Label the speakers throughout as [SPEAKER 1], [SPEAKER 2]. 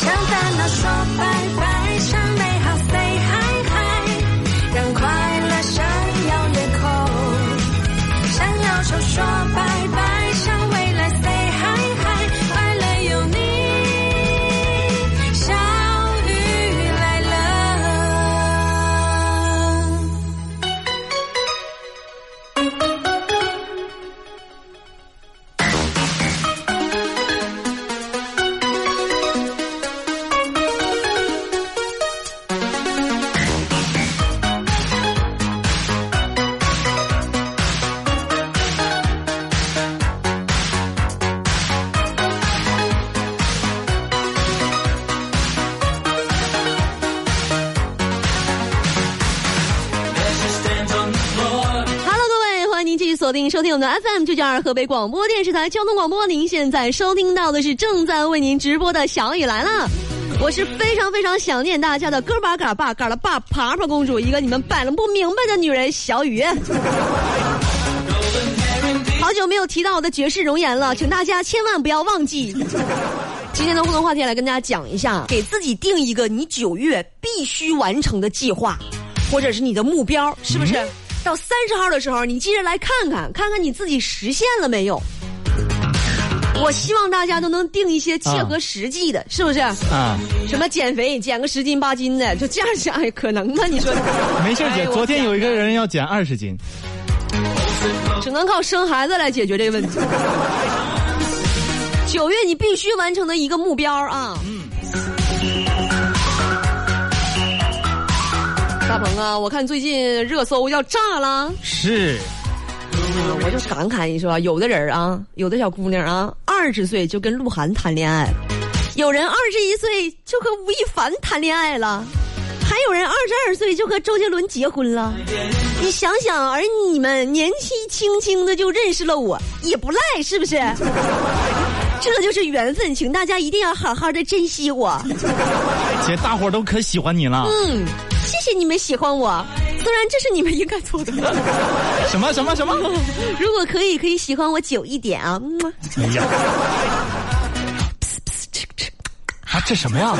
[SPEAKER 1] 向烦恼说拜拜，
[SPEAKER 2] 锁定收听我们的 FM 九九二河北广播电视台交通广播。您现在收听到的是正在为您直播的小雨来了。我是非常非常想念大家的哥巴嘎巴嘎了爸爬爬公主，一个你们摆弄不明白的女人小雨。好久没有提到我的绝世容颜了，请大家千万不要忘记。今天的互动话题来跟大家讲一下，给自己定一个你九月必须完成的计划，或者是你的目标，是不是？到三十号的时候，你记着来看看，看看你自己实现了没有。我希望大家都能定一些切合实际的，是不是？
[SPEAKER 3] 啊，
[SPEAKER 2] 什么减肥减个十斤八斤的，就这样想也可能吗？你说？
[SPEAKER 3] 没事姐，
[SPEAKER 2] 哎
[SPEAKER 3] 昨天有一个人要减二十斤，
[SPEAKER 2] 只能靠生孩子来解决这个问题。九月你必须完成的一个目标啊！大鹏啊，我看最近热搜要炸了，
[SPEAKER 3] 是
[SPEAKER 2] 我就感慨一说，有的人啊，有的小姑娘啊，二十岁就跟鹿晗谈恋爱，有人二十一岁就和吴亦凡谈恋爱了，还有人二十二岁就和周杰伦结婚了。你想想，而你们年纪轻轻的就认识了我，也不赖，是不是？这就是缘分，请大家一定要好好的珍惜我。
[SPEAKER 3] 姐，大伙儿都可喜欢你了。
[SPEAKER 2] 嗯，谢谢你们喜欢我，虽然这是你们应该做的。
[SPEAKER 3] 什么什么什么？
[SPEAKER 2] 如果可以，可以喜欢我久一点啊。
[SPEAKER 3] 哎呀，啊，这什么呀？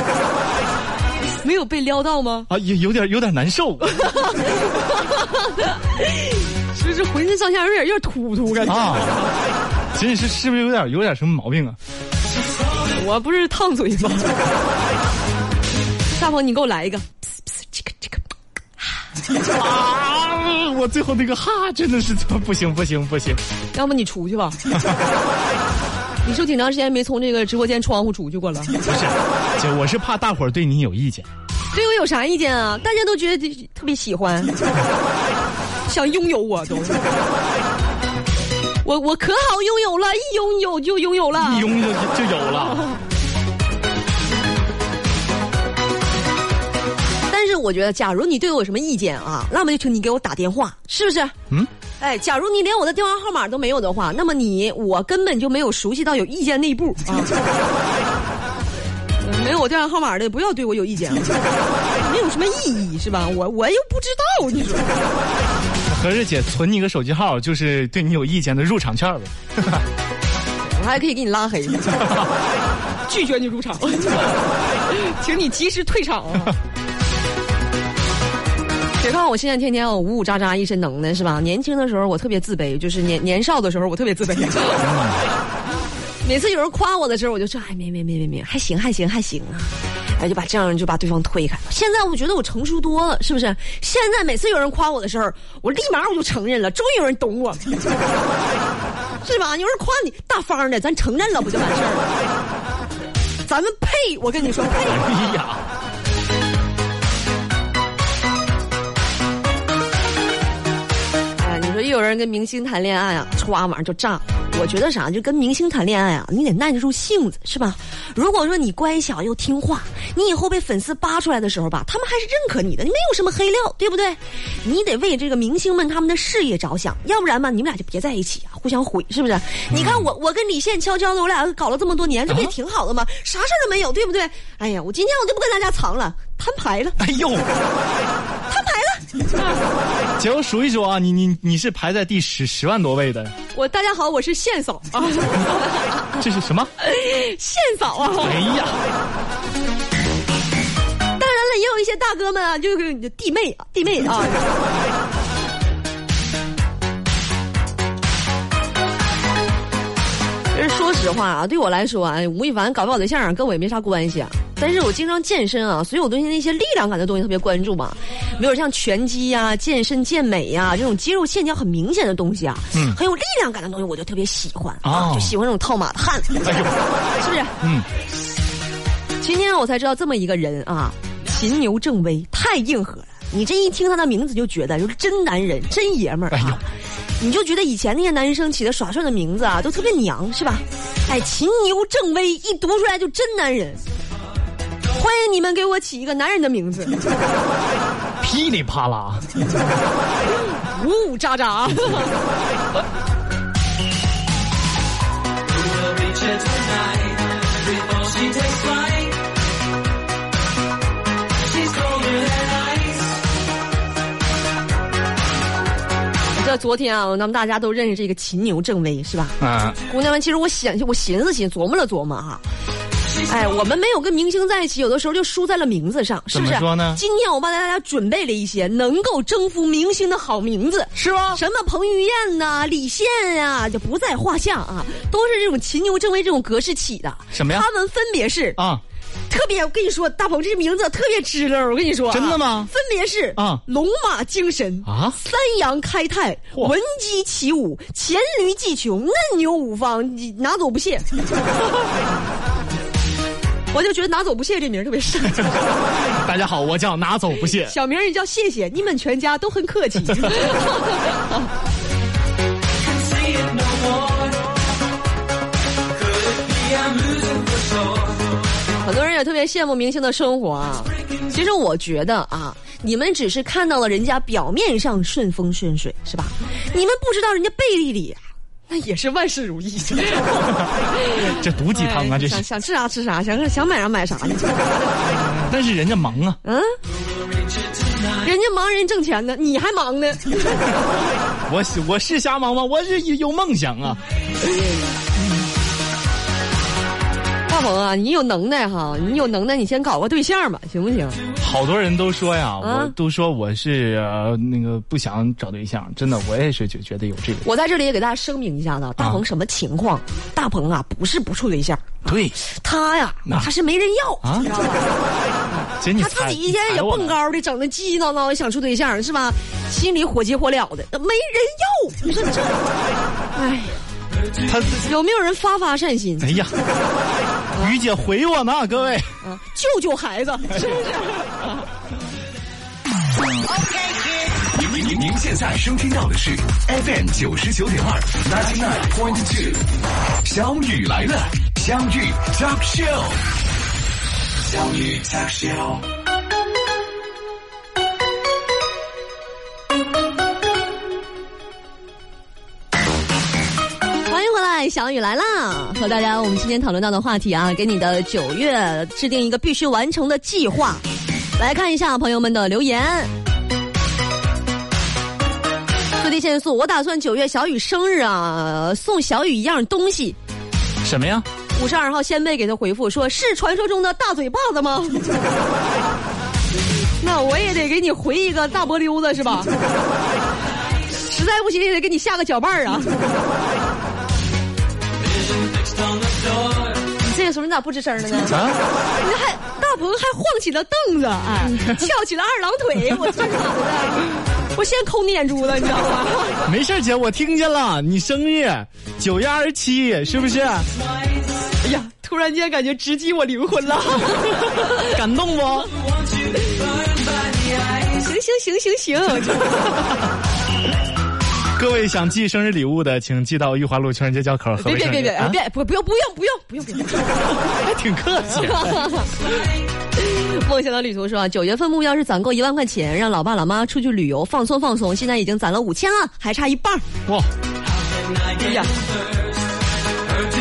[SPEAKER 2] 没有被撩到吗？
[SPEAKER 3] 啊，有有点有点难受
[SPEAKER 2] 是不是浑身上下有点有点突突感觉？
[SPEAKER 3] 啊。真是是不是有点有点什么毛病啊？
[SPEAKER 2] 我不是烫嘴吗？大鹏，你给我来一个。
[SPEAKER 3] 啊！我最后那个哈真的是不行不行不行。
[SPEAKER 2] 要不你出去吧。你是不是挺长时间没从这个直播间窗户出去过了？
[SPEAKER 3] 不是，姐，我是怕大伙儿对你有意见。
[SPEAKER 2] 对我有啥意见啊？大家都觉得特别喜欢，想拥有我都。我我可好拥有了，一拥有就拥有了。
[SPEAKER 3] 一拥就就有了。
[SPEAKER 2] 是我觉得，假如你对我有什么意见啊，那么就请你给我打电话，是不是？
[SPEAKER 3] 嗯。
[SPEAKER 2] 哎，假如你连我的电话号码都没有的话，那么你我根本就没有熟悉到有意见那一步啊。没有我电话号码的，不要对我有意见，没有什么意义，是吧？我我又不知道，你说。
[SPEAKER 3] 合着姐存你个手机号，就是对你有意见的入场券呗。
[SPEAKER 2] 我还可以给你拉黑，拒绝你入场，请你及时退场啊！别看我现在天天我呜呜喳喳一身能耐是吧？年轻的时候我特别自卑，就是年年少的时候我特别自卑。每次有人夸我的时候，我就说哎没没没没没，还行还行还行啊，哎就把这样就把对方推开了。现在我觉得我成熟多了，是不是？现在每次有人夸我的时候，我立马我就承认了，终于有人懂我了。是吧？有人夸你大方的，咱承认了不就完事儿了？咱们配，我跟你说配。
[SPEAKER 3] 哎呀，
[SPEAKER 2] 人跟明星谈恋爱啊，歘马上就炸。我觉得啥，就跟明星谈恋爱啊，你得耐得住性子，是吧？如果说你乖巧又听话，你以后被粉丝扒出来的时候吧，他们还是认可你的，你没有什么黑料，对不对？你得为这个明星们他们的事业着想，要不然嘛，你们俩就别在一起啊，互相毁，是不是？你看我，我跟李现悄悄的，我俩搞了这么多年，这不也挺好的吗？啥事儿都没有，对不对？哎呀，我今天我就不跟大家藏了，摊牌了，
[SPEAKER 3] 哎呦。姐，我数一数啊，你你你是排在第十十万多位的，
[SPEAKER 2] 我大家好，我是线嫂啊，
[SPEAKER 3] 这是什么？
[SPEAKER 2] 线嫂啊。
[SPEAKER 3] 哎呀，
[SPEAKER 2] 当然了，也有一些大哥们啊，就是弟妹啊，弟妹啊。其实说实话啊，对我来说啊，吴亦凡搞不搞对象跟我也没啥关系啊。但是我经常健身啊，所以我对那些力量感的东西特别关注嘛。比如像拳击呀、健身健美呀这种肌肉线条很明显的东西啊，嗯，很有力量感的东西，我就特别喜欢啊，就喜欢这种套马的汉子，是不是？嗯。今天我才知道这么一个人啊，秦牛正威，太硬核了。你这一听他的名字就觉得就是真男人、真爷们儿啊。你就觉得以前那些男生起的耍帅的名字啊，都特别娘，是吧？哎，秦牛正威一读出来就真男人。欢迎你们给我起一个男人的名字。
[SPEAKER 3] 噼里啪啦，
[SPEAKER 2] 呜呜喳喳。这昨天啊，咱们大家都认识这个秦牛正威是吧？啊，姑娘们，其实我想，我寻思寻琢磨了琢磨哈。哎，我们没有跟明星在一起，有的时候就输在了名字上，是不是？
[SPEAKER 3] 说呢？
[SPEAKER 2] 今天我帮大家准备了一些能够征服明星的好名字，
[SPEAKER 3] 是吗？
[SPEAKER 2] 什么彭于晏呐、李现呀，就不在话下啊，都是这种秦牛正威这种格式起的。
[SPEAKER 3] 什么呀？
[SPEAKER 2] 他们分别是啊。特别，我跟你说，大鹏这名字特别支溜。我跟你说，
[SPEAKER 3] 真的吗？
[SPEAKER 2] 分别是啊，龙马精神啊，三阳开泰，闻鸡起舞，黔驴技穷，嫩牛五方，你拿走不谢。我就觉得拿走不谢这名特别适合。
[SPEAKER 3] 大家好，我叫拿走不谢。
[SPEAKER 2] 小名也叫谢谢，你们全家都很客气。很多人也特别羡慕明星的生活啊，其实我觉得啊，你们只是看到了人家表面上顺风顺水，是吧？你们不知道人家背地里那也是万事如意。
[SPEAKER 3] 这毒鸡汤啊，这
[SPEAKER 2] 想想吃啥吃啥，想想买啥买啥呢？
[SPEAKER 3] 但是人家忙啊，嗯，
[SPEAKER 2] 人家忙人挣钱呢，你还忙呢？
[SPEAKER 3] 我我是瞎忙吗？我是有梦想啊。
[SPEAKER 2] 大鹏啊，你有能耐哈，你有能耐，你先搞个对象吧，行不行？
[SPEAKER 3] 好多人都说呀，我都说我是呃那个不想找对象，真的，我也是觉觉得有这个。
[SPEAKER 2] 我在这里也给大家声明一下子，大鹏什么情况？大鹏啊，不是不处对象，
[SPEAKER 3] 对，
[SPEAKER 2] 他呀，他是没人要啊，
[SPEAKER 3] 他
[SPEAKER 2] 自己一天也蹦高的，整的叽叽闹闹的想处对象是吧？心里火急火燎的，没人要，你说这，哎。他有没有人发发善心？哎呀，
[SPEAKER 3] 于姐回我呢，各位，
[SPEAKER 2] 救救孩子，是不是
[SPEAKER 4] 您您您现在收听到的是 FM 九十九点二，ninety nine point two，小雨来了，相遇 talk show，相遇 talk show。
[SPEAKER 2] 小雨来啦！和大家，我们今天讨论到的话题啊，给你的九月制定一个必须完成的计划。来看一下朋友们的留言。最低限速，我打算九月小雨生日啊，送小雨一样东西。
[SPEAKER 3] 什么呀？
[SPEAKER 2] 五十二号先辈给他回复说：“是传说中的大嘴巴子吗？” 那我也得给你回一个大波溜子是吧？实在不行也得给你下个脚绊儿啊。这个时候你咋不吱声了呢？啊！你还大鹏还晃起了凳子，哎，翘起了二郎腿，我这咋的？我现在抠你眼珠子，你知道吗？
[SPEAKER 3] 没事姐，我听见了，你生日九月二十七，是不是？哎
[SPEAKER 2] 呀，突然间感觉直击我灵魂了，
[SPEAKER 3] 感动不？
[SPEAKER 2] 行行行行行。
[SPEAKER 3] 各位想寄生日礼物的，请寄到玉华路情人街交口。
[SPEAKER 2] 别别别别别不不用不用不用不用不用，
[SPEAKER 3] 还挺客气。
[SPEAKER 2] 梦想的旅途说，九月份目标是攒够一万块钱，让老爸老妈出去旅游放松放松。现在已经攒了五千了，还差一半。哇！哎呀，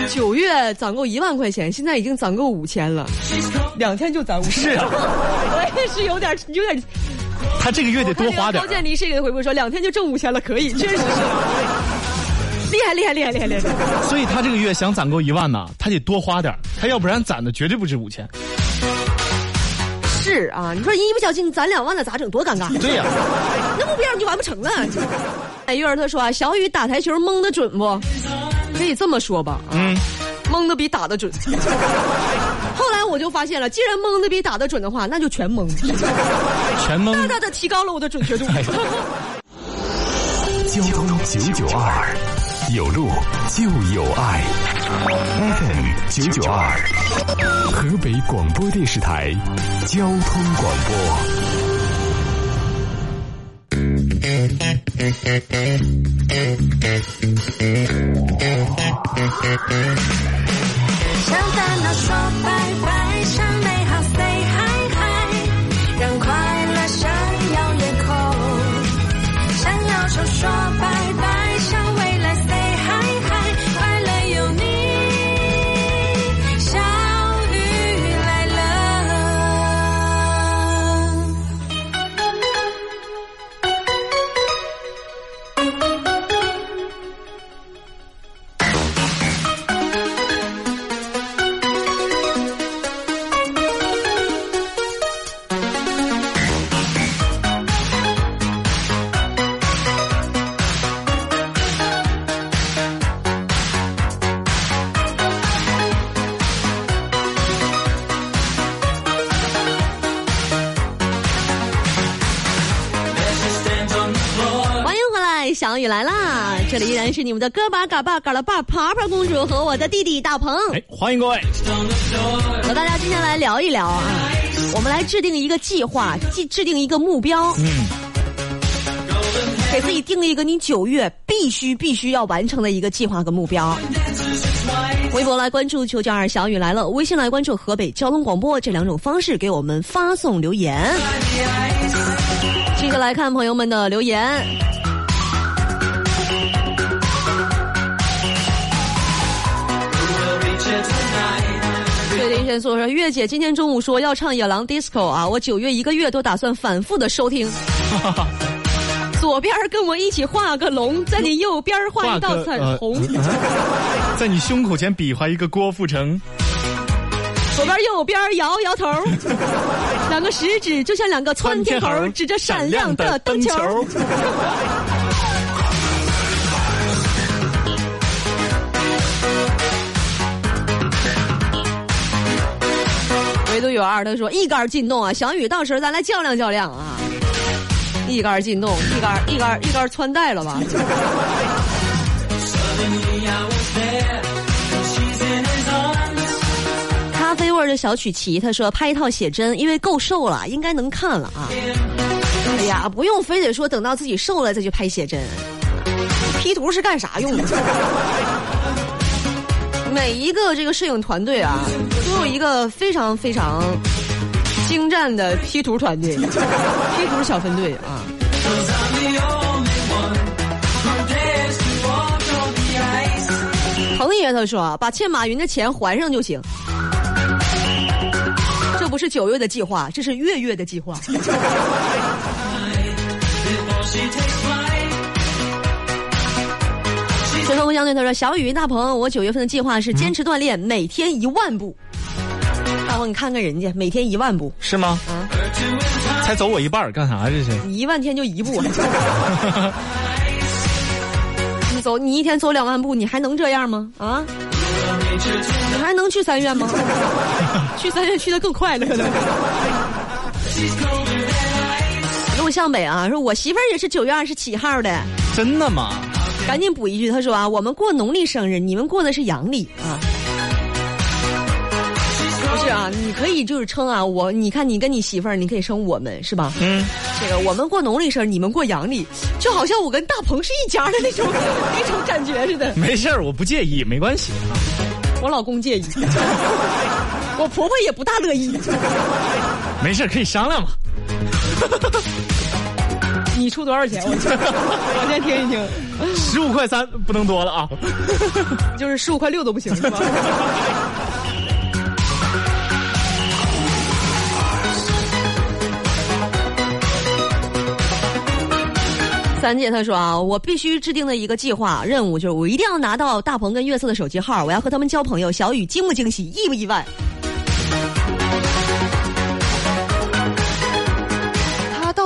[SPEAKER 2] 九月攒够一万块钱，现在已经攒够五千了，两天就攒五千。
[SPEAKER 3] 是啊，
[SPEAKER 2] 我 也是有点有点。
[SPEAKER 3] 他这个月得多花点
[SPEAKER 2] 高。渐离是给他回复说两天就挣五千了，可以，确实是。厉害厉害厉害厉害厉害！
[SPEAKER 3] 所以他这个月想攒够一万呢，他得多花点他要不然攒的绝对不止五千。
[SPEAKER 2] 是啊，你说一不小心攒两万了咋整？多尴尬！
[SPEAKER 3] 对呀、
[SPEAKER 2] 那目标你就完不成了。哎，月儿他说啊，小雨打台球蒙的准不？可以这么说吧，啊
[SPEAKER 3] 嗯，
[SPEAKER 2] 蒙的比打的准。后来我就发现了，既然蒙的比打的准的话，那就全蒙，
[SPEAKER 3] 全蒙
[SPEAKER 2] 大大的提高了我的准确度。
[SPEAKER 4] 交通九九二，有路就有爱。FM 九九二，河北广播电视台交通广播。
[SPEAKER 1] 向烦恼说拜来，
[SPEAKER 2] 啦！这里依然是你们的哥巴嘎巴嘎拉巴爬爬公主和我的弟弟大鹏，
[SPEAKER 3] 哎，欢迎各位。
[SPEAKER 2] 和大家今天来聊一聊啊，我们来制定一个计划，制制定一个目标，
[SPEAKER 3] 嗯，
[SPEAKER 2] 给自己定一个你九月必须必须要完成的一个计划和目标。微博来关注九九二小雨来了，微信来关注河北交通广播这两种方式给我们发送留言。接着来看朋友们的留言。对林先说说，月姐今天中午说要唱《野狼 DISCO》啊，我九月一个月都打算反复的收听。左边跟我一起画个龙，在你右边画一道彩虹。
[SPEAKER 3] 在你胸口前比划一个郭富城，
[SPEAKER 2] 左边右边摇摇头，两个食指就像两个窜天猴，指着闪亮的灯球。唯独有二，他说一杆进洞啊，小雨到时候咱来较量较量啊，一杆进洞，一杆一杆一杆穿戴了吧。咖啡味儿的小曲奇，他说拍一套写真，因为够瘦了，应该能看了啊。哎呀，不用非得说等到自己瘦了再去拍写真，P 图是干啥用的？每一个这个摄影团队啊，都有一个非常非常精湛的 P 图团队，P 图小分队啊。彭爷他说啊，把欠马云的钱还上就行。这不是九月的计划，这是月月的计划。随风相对他说：“小雨大鹏，我九月份的计划是坚持锻炼，每天一万步。大鹏，你看看人家每天一万步，
[SPEAKER 3] 是吗？
[SPEAKER 2] 啊
[SPEAKER 3] 才走我一半儿，干啥这是？
[SPEAKER 2] 你一万天就一步。你走，你一天走两万步，你还能这样吗？啊？你还能去三院吗？去三院去的更快乐了。路向北啊，说我媳妇儿也是九月二十七号的。”
[SPEAKER 3] 真的吗？
[SPEAKER 2] 赶紧补一句，他说啊，我们过农历生日，你们过的是阳历啊。不是啊，你可以就是称啊，我你看你跟你媳妇儿，你可以称我们是吧？
[SPEAKER 3] 嗯，
[SPEAKER 2] 这个我们过农历生日，你们过阳历，就好像我跟大鹏是一家的那种 那种感觉似的。
[SPEAKER 3] 没事儿，我不介意，没关系。
[SPEAKER 2] 我老公介意，我婆婆也不大乐意。
[SPEAKER 3] 没事儿，可以商量嘛。
[SPEAKER 2] 你出多少钱？我我先听一听，
[SPEAKER 3] 十五块三不能多了啊！
[SPEAKER 2] 就是十五块六都不行是吧？三姐她说啊，我必须制定的一个计划任务就是我一定要拿到大鹏跟月色的手机号，我要和他们交朋友。小雨惊不惊喜，意不意外？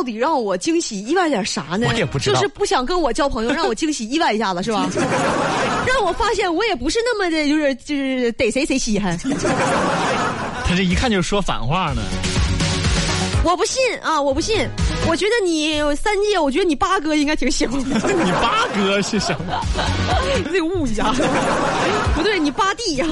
[SPEAKER 2] 到底让我惊喜意外点啥呢？
[SPEAKER 3] 我也不知道
[SPEAKER 2] 就是不想跟我交朋友，让我惊喜意外一下子是吧？让我发现我也不是那么的，就是就是逮谁谁稀罕。
[SPEAKER 3] 他这一看就是说反话呢。
[SPEAKER 2] 我不信啊！我不信！我觉得你三姐，我觉得你八哥应该挺喜欢我。
[SPEAKER 3] 你八哥是什么？
[SPEAKER 2] 得悟一下。不对，你八弟呀、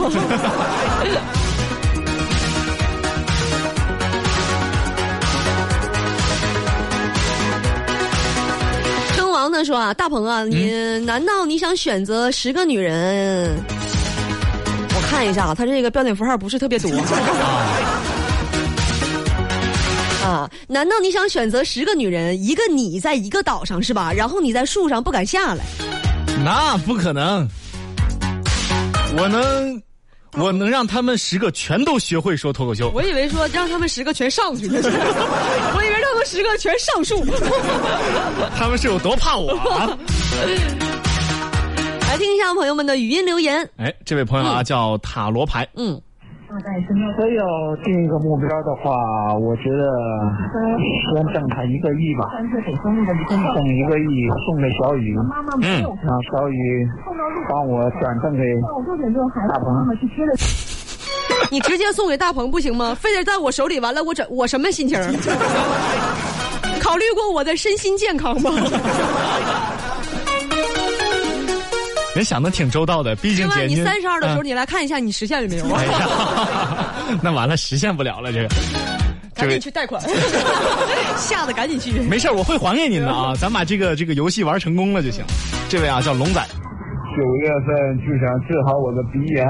[SPEAKER 2] 称王呢说啊，大鹏啊，你、难道你想选择十个女人？我看一下啊，他这个标点符号不是特别多。啊，难道你想选择十个女人，一个你在一个岛上是吧？然后你在树上不敢下来？
[SPEAKER 3] 那不可能。我能，我能让他们十个全都学会说脱口秀。
[SPEAKER 2] 我以为说让他们十个全上去呢，我以他们十个全上树。
[SPEAKER 3] 他们是有多怕我啊？
[SPEAKER 2] 来听一下朋友们的语音留言。
[SPEAKER 3] 哎，这位朋友啊，叫塔罗牌。
[SPEAKER 2] 嗯，
[SPEAKER 5] 我要定一个目标的话，我觉得先挣他一个亿吧，挣一个亿送给小雨，
[SPEAKER 3] 嗯，
[SPEAKER 5] 让小雨帮我转赠给大鹏。
[SPEAKER 2] 你直接送给大鹏不行吗？非得在我手里，完了我怎我什么心情？考虑过我的身心健康吗？
[SPEAKER 3] 人想的挺周到的，毕竟姐，你
[SPEAKER 2] 三十二的时候，
[SPEAKER 3] 嗯
[SPEAKER 2] 你来看一下你实现了没有？
[SPEAKER 3] 哎呀，那完了，实现不了了，这个。
[SPEAKER 2] 赶紧去贷款，吓得赶紧去。
[SPEAKER 3] 没事儿我会还给您的啊，咱把这个这个游戏玩成功了就行。这位啊，叫龙仔，
[SPEAKER 5] 九月份就想治好我的鼻炎，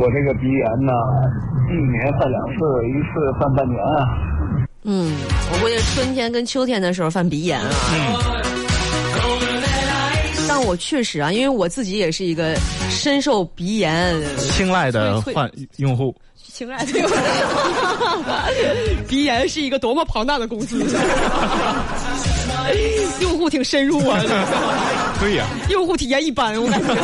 [SPEAKER 5] 我这个鼻炎呢，一年犯两次，一次犯半年啊。
[SPEAKER 2] 嗯，我估计春天跟秋天的时候犯鼻炎啊。嗯但我确实啊，因为我自己也是一个深受鼻炎
[SPEAKER 3] 青睐的患用户，
[SPEAKER 2] 青睐的用，鼻炎是一个多么庞大的公司，用户挺深入啊，
[SPEAKER 3] 对呀、
[SPEAKER 2] 用户体验一般，我感觉。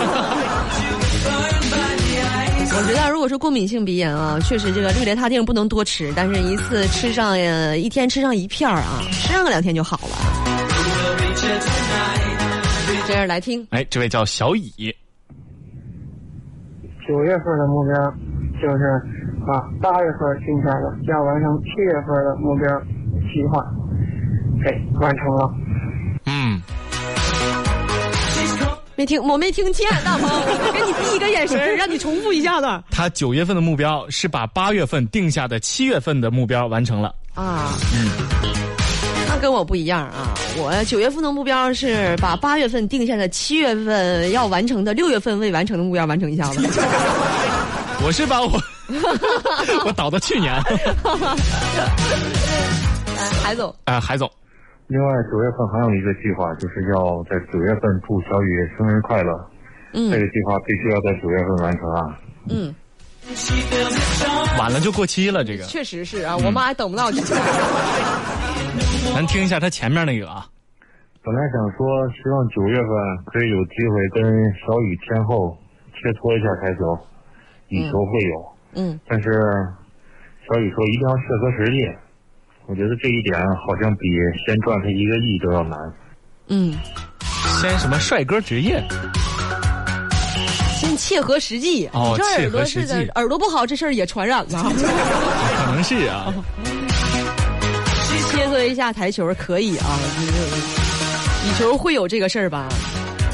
[SPEAKER 2] 我觉得如果是过敏性鼻炎啊，确实这个氯雷他定不能多吃，但是一次吃上呃一天吃上一片儿啊，吃上个两天就好了。接着来听，
[SPEAKER 3] 哎，这位叫小乙，
[SPEAKER 5] 九月份的目标就是把八月份定下的要完成七月份的目标计划给完成了。
[SPEAKER 2] 没听我没听见，大 鹏，给你递一个眼神儿，让你重复一下子
[SPEAKER 3] 他九月份的目标是把八月份定下的七月份的目标完成了。
[SPEAKER 2] 啊。嗯那跟我不一样啊！我九月份的目标是把八月份定下的七月份要完成的六月份未完成的目标完成一下子。
[SPEAKER 3] 我是把我我倒到去年。
[SPEAKER 2] 海总，
[SPEAKER 3] 啊，海总，
[SPEAKER 6] 另外，九月份还有一个计划，就是要在九月份祝小雨生日快乐。
[SPEAKER 2] 嗯
[SPEAKER 6] 这个计划必须要在九月份完成啊！
[SPEAKER 2] 嗯，
[SPEAKER 3] 晚了就过期了。这个，
[SPEAKER 2] 确实是啊，我妈还等不到这个。
[SPEAKER 3] 咱听一下他前面那个啊。
[SPEAKER 6] 本来想说，希望九月份可以有机会跟小雨天后切磋一下台球，以球会友。
[SPEAKER 2] 嗯，
[SPEAKER 6] 但是小雨说一定要切合实际，我觉得这一点好像比先赚他一个亿都要难。
[SPEAKER 2] 嗯，
[SPEAKER 3] 先什么帅哥职业？
[SPEAKER 2] 先切合实际。
[SPEAKER 3] 哦
[SPEAKER 2] 这耳朵
[SPEAKER 3] 切合实际
[SPEAKER 2] 是的，耳朵不好这事儿也传染了。
[SPEAKER 3] 可能是啊。
[SPEAKER 2] 切磋一下台球可以啊，就是以球会有这个事儿吧，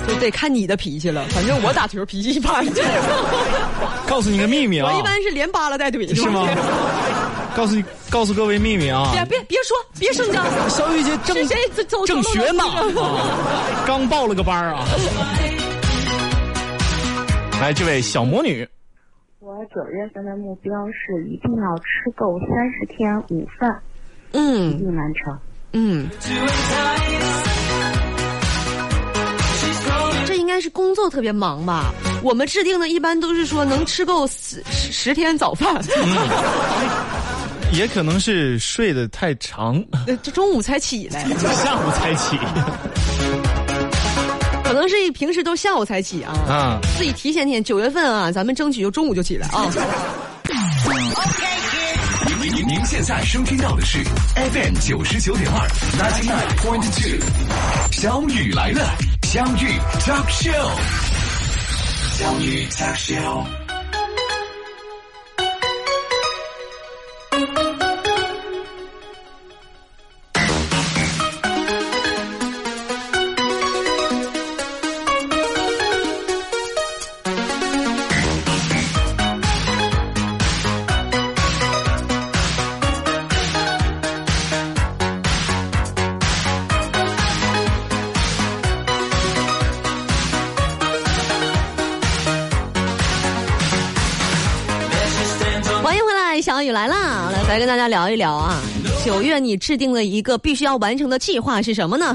[SPEAKER 2] 就得看你的脾气了。反正我打球脾气一般，
[SPEAKER 3] 告诉你个秘密啊！
[SPEAKER 2] 我一般是连扒拉带怼，
[SPEAKER 3] 是吗？告诉你，告诉各位秘密啊！
[SPEAKER 2] 别别别说，别声张。
[SPEAKER 3] 小雨姐正
[SPEAKER 2] 是谁
[SPEAKER 3] 正学呢，刚报了个班儿啊。来，这位小魔女，
[SPEAKER 7] 我九月份的目标是一定要吃够三十天午饭，一
[SPEAKER 2] 嗯
[SPEAKER 7] 定完成。
[SPEAKER 2] 嗯，这应该是工作特别忙吧？我们制定的一般都是说能吃够十十十天早饭。
[SPEAKER 3] 也可能是睡得太长，
[SPEAKER 2] 呃这中午才起来，
[SPEAKER 3] 下午才起
[SPEAKER 2] 可能是平时都下午才起啊。
[SPEAKER 3] 啊。
[SPEAKER 2] 自己提前点，九月份啊，咱们争取就中午就起来啊。
[SPEAKER 4] 您您您现在收听到的是 FM 九十九点二，ninety nine point two，小雨来了，相遇 talk show，相遇 talk show。
[SPEAKER 2] 家聊一聊啊。九月你制定了一个必须要完成的计划是什么呢？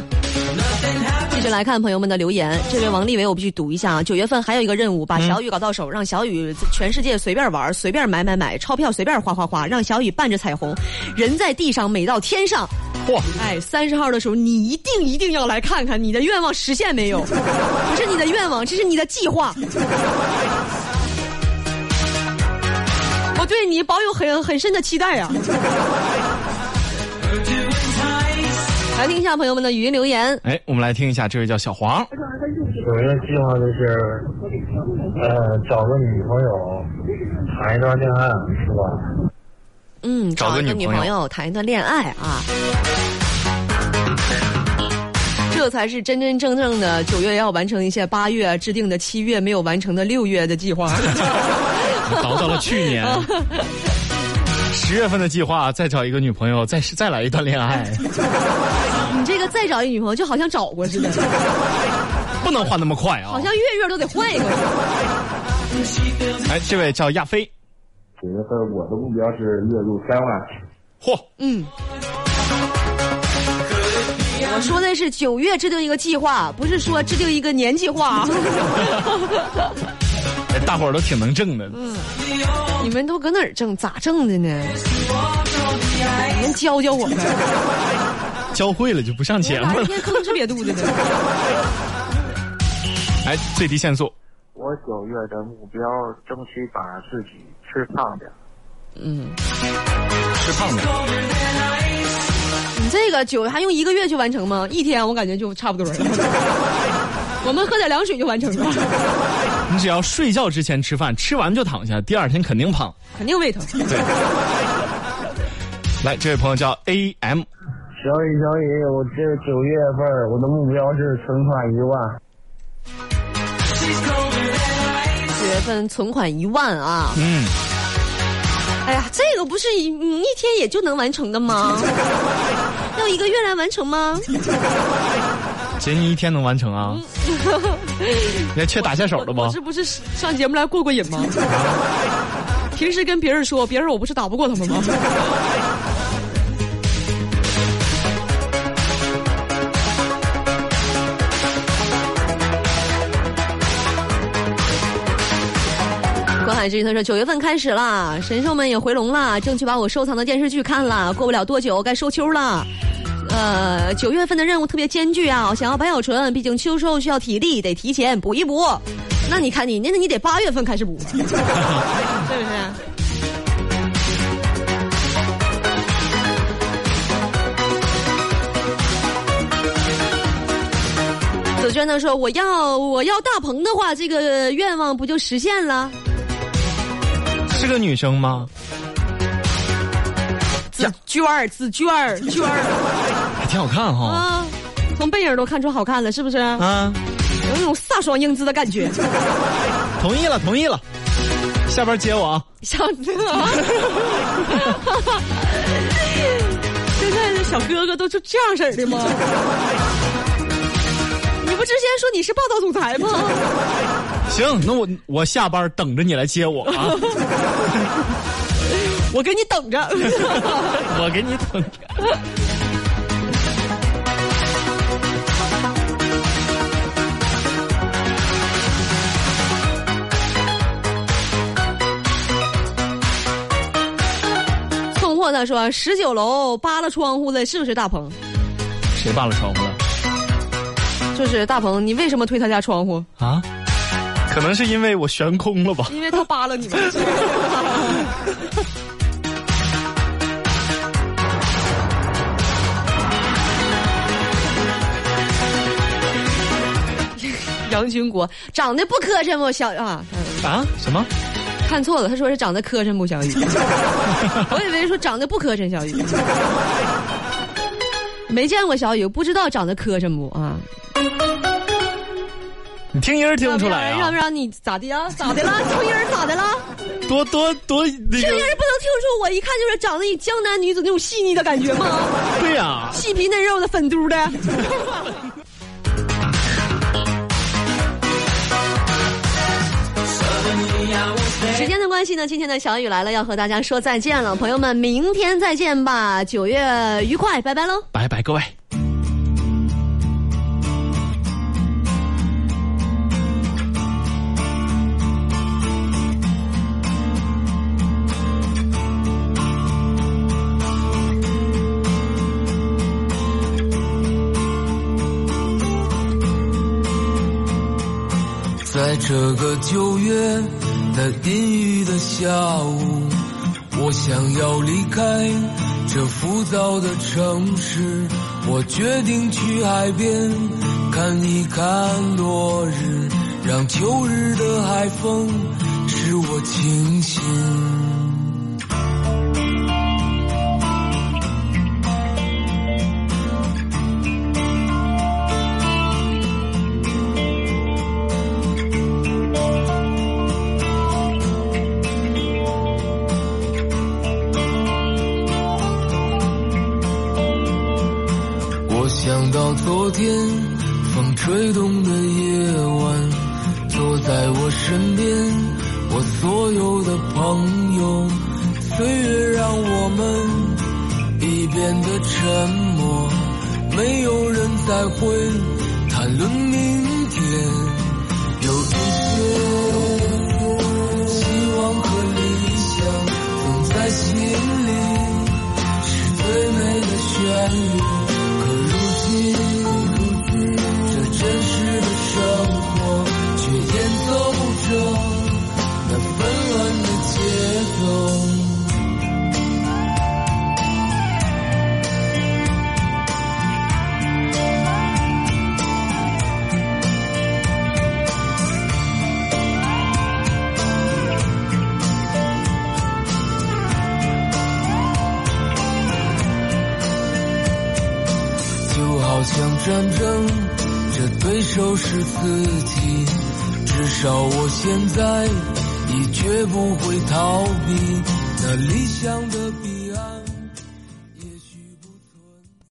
[SPEAKER 2] 继续来看朋友们的留言。这位王立伟，我必须读一下啊。九月份还有一个任务，把小雨搞到手，让小雨全世界随便玩，随便买买买，钞票随便花花花，让小雨伴着彩虹，人在地上，美到天上。
[SPEAKER 3] 嚯，
[SPEAKER 2] 哎，三十号的时候，你一定一定要来看看你的愿望实现没有？不是你的愿望，这是你的计划。我对你保有很很深的期待啊！来听一下朋友们的语音留言。
[SPEAKER 3] 哎，我们来听一下，这位叫小黄，
[SPEAKER 6] 有一个计划就是，呃，找个女朋友，谈一段恋爱，是吧？
[SPEAKER 2] 嗯，
[SPEAKER 3] 找个
[SPEAKER 2] 女
[SPEAKER 3] 女朋友
[SPEAKER 2] 朋友谈一段恋爱啊，这才是真真正正的九月要完成一些八月制定的七月没有完成的六月的计划。
[SPEAKER 3] 倒到了去年。十月份的计划，再找一个女朋友，再再来一段恋爱，
[SPEAKER 2] 你这个再找一女朋友，就好像找过似的，
[SPEAKER 3] 不能换那么快啊！
[SPEAKER 2] 好像月月都得换一个。
[SPEAKER 3] 哎，这位叫亚飞，
[SPEAKER 6] 九月份我的目标是月入三万。
[SPEAKER 3] 嚯，
[SPEAKER 2] 嗯，我说的是九月制定一个计划，不是说制定一个年计划。
[SPEAKER 3] 哎 大伙儿都挺能挣的。
[SPEAKER 2] 你们都搁哪儿挣？咋挣的呢？你们教教我们。
[SPEAKER 3] 教会了就不上节目了。
[SPEAKER 2] 天吭哧瘪肚子的？
[SPEAKER 3] 哎，最低限速，
[SPEAKER 5] 我九月的目标争取把自己吃胖点。
[SPEAKER 2] 嗯，
[SPEAKER 3] 吃胖点。
[SPEAKER 2] 你这个酒还用一个月去完成吗？一天我感觉就差不多了。我们喝点凉水就完成了，
[SPEAKER 3] 你只要睡觉之前吃饭，吃完就躺下，第二天肯定胖。
[SPEAKER 2] 肯定胃疼。
[SPEAKER 3] 对。来，这位朋友叫 A M，
[SPEAKER 6] 小雨，小雨，我这九月份我的目标是存款一万。
[SPEAKER 2] 九月份存款一万啊！
[SPEAKER 3] 嗯，
[SPEAKER 2] 哎呀，这个不是一你一天也就能完成的吗？要一个月来完成吗？
[SPEAKER 3] 姐你一天能完成啊？你还缺打下手的吗？
[SPEAKER 2] 我这不是上节目来过过瘾吗？平时跟别人说，别人我不是打不过他们吗？关海之他说九月份开始啦，神兽们也回笼了，争取把我收藏的电视剧看了。过不了多久该收秋了。呃，九月份的任务特别艰巨啊！想要白小纯，毕竟秋收需要体力，得提前补一补。那你看你，那你得八月份开始补，是不是？紫娟呢说：“我要我要大鹏的话，这个愿望不就实现了？”
[SPEAKER 3] 是个女生吗？
[SPEAKER 2] 紫娟儿，紫娟儿，娟儿
[SPEAKER 3] 还挺好看哈。
[SPEAKER 2] 啊，从背影都看出好看了，是不是？
[SPEAKER 3] 啊，
[SPEAKER 2] 有那种飒爽英姿的感觉。
[SPEAKER 3] 同意了，同意了。下班接我啊！
[SPEAKER 2] 小子，现在的小哥哥都是这样式儿的吗？你不之前说你是霸道总裁吗？
[SPEAKER 3] 行，那我我下班等着你来接我啊！
[SPEAKER 2] 我给你等着。
[SPEAKER 3] 我给你等着。
[SPEAKER 2] 了，说十九楼扒了窗户的是不是大鹏？
[SPEAKER 3] 谁扒了窗户了？
[SPEAKER 2] 就是大鹏，你为什么推他家窗户？
[SPEAKER 3] 啊？可能是因为我悬空了吧？
[SPEAKER 2] 因为他扒了你们。杨军国长得不磕碜不小啊？
[SPEAKER 3] 啊？什么？
[SPEAKER 2] 看错了，他说是长得磕碜不小雨。我以为说长得不磕碜小雨。没见过小雨，不知道长得磕碜不啊？
[SPEAKER 3] 你听音儿听不出来啊？
[SPEAKER 2] 让不让你咋的呀？咋的了？听音儿咋的了？
[SPEAKER 3] 多多多，那
[SPEAKER 2] 听音儿不能听出我一看就是长得以江南女子那种细腻的感觉吗？
[SPEAKER 3] 对呀、
[SPEAKER 2] 细皮嫩肉的粉嘟的。时间的关系呢，今天的小雨来了，要和大家说再见了，朋友们，明天再见吧，九月愉快，拜拜喽。
[SPEAKER 3] 拜拜各位。
[SPEAKER 8] 在这个九月在阴雨的下午，我想要离开这浮躁的城市。我决定去海边看一看落日，让秋日的海风使我清醒。吹动的夜晚，坐在我身边，我所有的朋友，岁月让我们已变得沉默，没有人再会